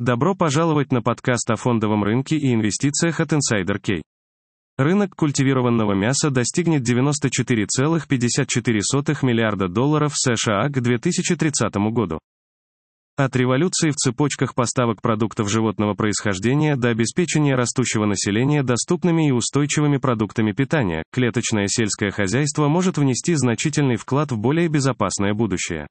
Добро пожаловать на подкаст о фондовом рынке и инвестициях от Insider Key. Рынок культивированного мяса достигнет 94,54 миллиарда долларов США к 2030 году. От революции в цепочках поставок продуктов животного происхождения до обеспечения растущего населения доступными и устойчивыми продуктами питания, клеточное сельское хозяйство может внести значительный вклад в более безопасное будущее.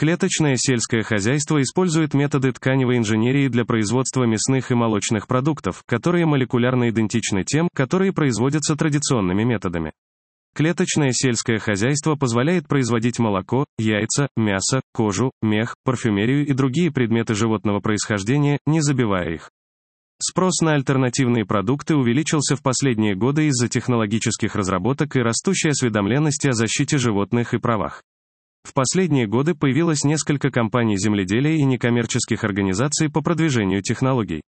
Клеточное сельское хозяйство использует методы тканевой инженерии для производства мясных и молочных продуктов, которые молекулярно идентичны тем, которые производятся традиционными методами. Клеточное сельское хозяйство позволяет производить молоко, яйца, мясо, кожу, мех, парфюмерию и другие предметы животного происхождения, не забивая их. Спрос на альтернативные продукты увеличился в последние годы из-за технологических разработок и растущей осведомленности о защите животных и правах. В последние годы появилось несколько компаний земледелия и некоммерческих организаций по продвижению технологий.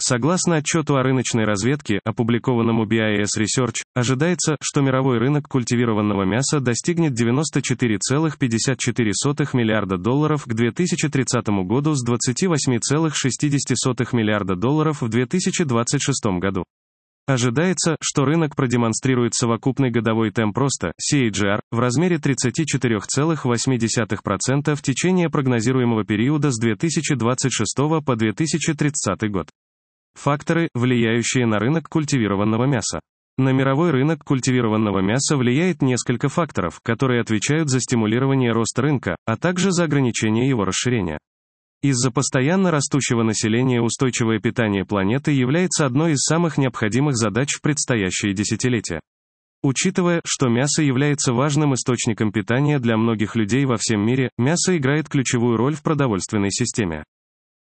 Согласно отчету о рыночной разведке, опубликованному BIS Research, ожидается, что мировой рынок культивированного мяса достигнет 94,54 миллиарда долларов к 2030 году с 28,6 миллиарда долларов в 2026 году. Ожидается, что рынок продемонстрирует совокупный годовой темп роста, CAGR, в размере 34,8% в течение прогнозируемого периода с 2026 по 2030 год. Факторы, влияющие на рынок культивированного мяса. На мировой рынок культивированного мяса влияет несколько факторов, которые отвечают за стимулирование роста рынка, а также за ограничение его расширения. Из-за постоянно растущего населения устойчивое питание планеты является одной из самых необходимых задач в предстоящие десятилетия. Учитывая, что мясо является важным источником питания для многих людей во всем мире, мясо играет ключевую роль в продовольственной системе.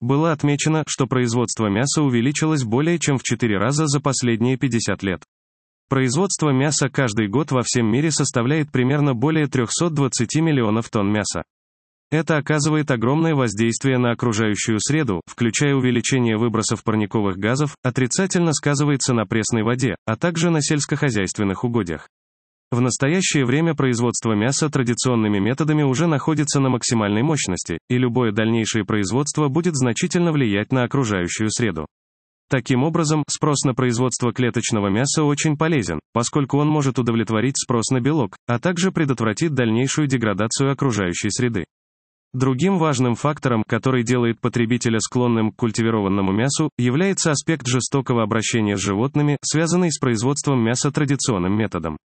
Было отмечено, что производство мяса увеличилось более чем в 4 раза за последние 50 лет. Производство мяса каждый год во всем мире составляет примерно более 320 миллионов тонн мяса. Это оказывает огромное воздействие на окружающую среду, включая увеличение выбросов парниковых газов, отрицательно сказывается на пресной воде, а также на сельскохозяйственных угодьях. В настоящее время производство мяса традиционными методами уже находится на максимальной мощности, и любое дальнейшее производство будет значительно влиять на окружающую среду. Таким образом, спрос на производство клеточного мяса очень полезен, поскольку он может удовлетворить спрос на белок, а также предотвратит дальнейшую деградацию окружающей среды. Другим важным фактором, который делает потребителя склонным к культивированному мясу, является аспект жестокого обращения с животными, связанный с производством мяса традиционным методом.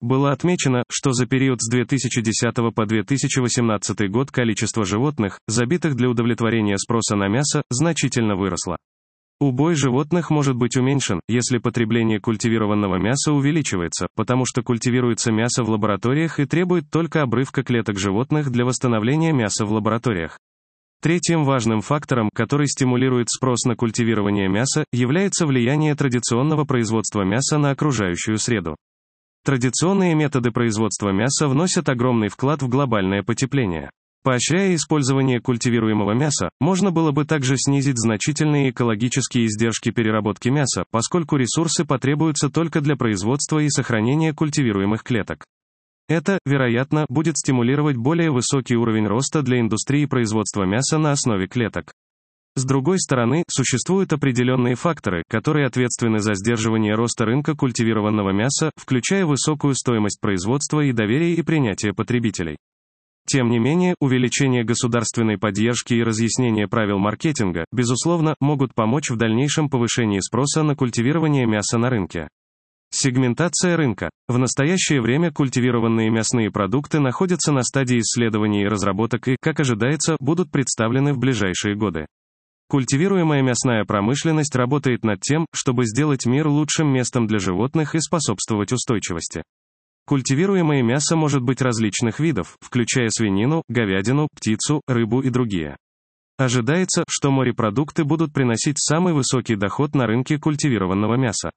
Было отмечено, что за период с 2010 по 2018 год количество животных, забитых для удовлетворения спроса на мясо, значительно выросло. Убой животных может быть уменьшен, если потребление культивированного мяса увеличивается, потому что культивируется мясо в лабораториях и требует только обрывка клеток животных для восстановления мяса в лабораториях. Третьим важным фактором, который стимулирует спрос на культивирование мяса, является влияние традиционного производства мяса на окружающую среду. Традиционные методы производства мяса вносят огромный вклад в глобальное потепление. Поощряя использование культивируемого мяса, можно было бы также снизить значительные экологические издержки переработки мяса, поскольку ресурсы потребуются только для производства и сохранения культивируемых клеток. Это, вероятно, будет стимулировать более высокий уровень роста для индустрии производства мяса на основе клеток. С другой стороны, существуют определенные факторы, которые ответственны за сдерживание роста рынка культивированного мяса, включая высокую стоимость производства и доверие и принятие потребителей. Тем не менее, увеличение государственной поддержки и разъяснение правил маркетинга, безусловно, могут помочь в дальнейшем повышении спроса на культивирование мяса на рынке. Сегментация рынка. В настоящее время культивированные мясные продукты находятся на стадии исследований и разработок и, как ожидается, будут представлены в ближайшие годы. Культивируемая мясная промышленность работает над тем, чтобы сделать мир лучшим местом для животных и способствовать устойчивости. Культивируемое мясо может быть различных видов, включая свинину, говядину, птицу, рыбу и другие. Ожидается, что морепродукты будут приносить самый высокий доход на рынке культивированного мяса.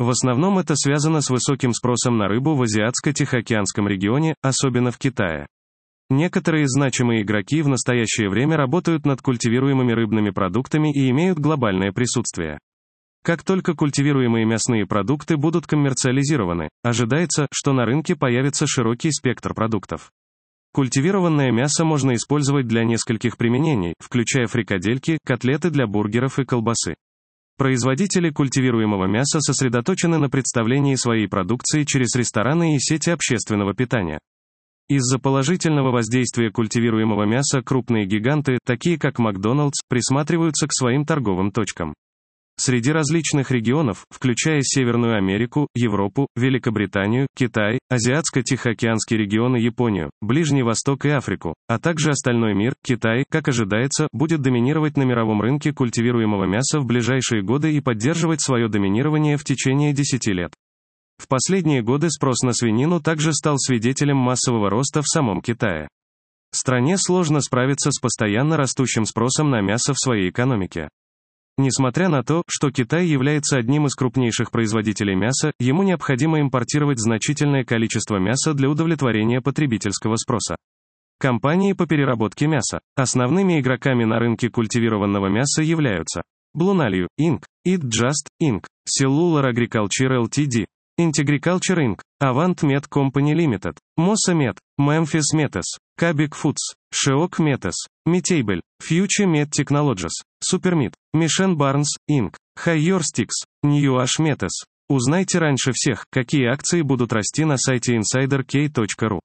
В основном это связано с высоким спросом на рыбу в Азиатско-Тихоокеанском регионе, особенно в Китае. Некоторые значимые игроки в настоящее время работают над культивируемыми рыбными продуктами и имеют глобальное присутствие. Как только культивируемые мясные продукты будут коммерциализированы, ожидается, что на рынке появится широкий спектр продуктов. Культивированное мясо можно использовать для нескольких применений, включая фрикадельки, котлеты для бургеров и колбасы. Производители культивируемого мяса сосредоточены на представлении своей продукции через рестораны и сети общественного питания. Из-за положительного воздействия культивируемого мяса крупные гиганты, такие как Макдоналдс, присматриваются к своим торговым точкам. Среди различных регионов, включая Северную Америку, Европу, Великобританию, Китай, Азиатско-Тихоокеанский регион и Японию, Ближний Восток и Африку, а также остальной мир, Китай, как ожидается, будет доминировать на мировом рынке культивируемого мяса в ближайшие годы и поддерживать свое доминирование в течение 10 лет. В последние годы спрос на свинину также стал свидетелем массового роста в самом Китае. Стране сложно справиться с постоянно растущим спросом на мясо в своей экономике. Несмотря на то, что Китай является одним из крупнейших производителей мяса, ему необходимо импортировать значительное количество мяса для удовлетворения потребительского спроса. Компании по переработке мяса. Основными игроками на рынке культивированного мяса являются Blue Inc., Eat Just, Inc., Cellular Agriculture Ltd., Integriculture Inc., Avant Med Company Limited, Mossa Med, Memphis Metas, Kabik Foods, Sheok Metas, Metable, Future Med Technologies, Supermeat, Inc., Higher Sticks, New Ash Metas. Узнайте раньше всех, какие акции будут расти на сайте insiderk.ru.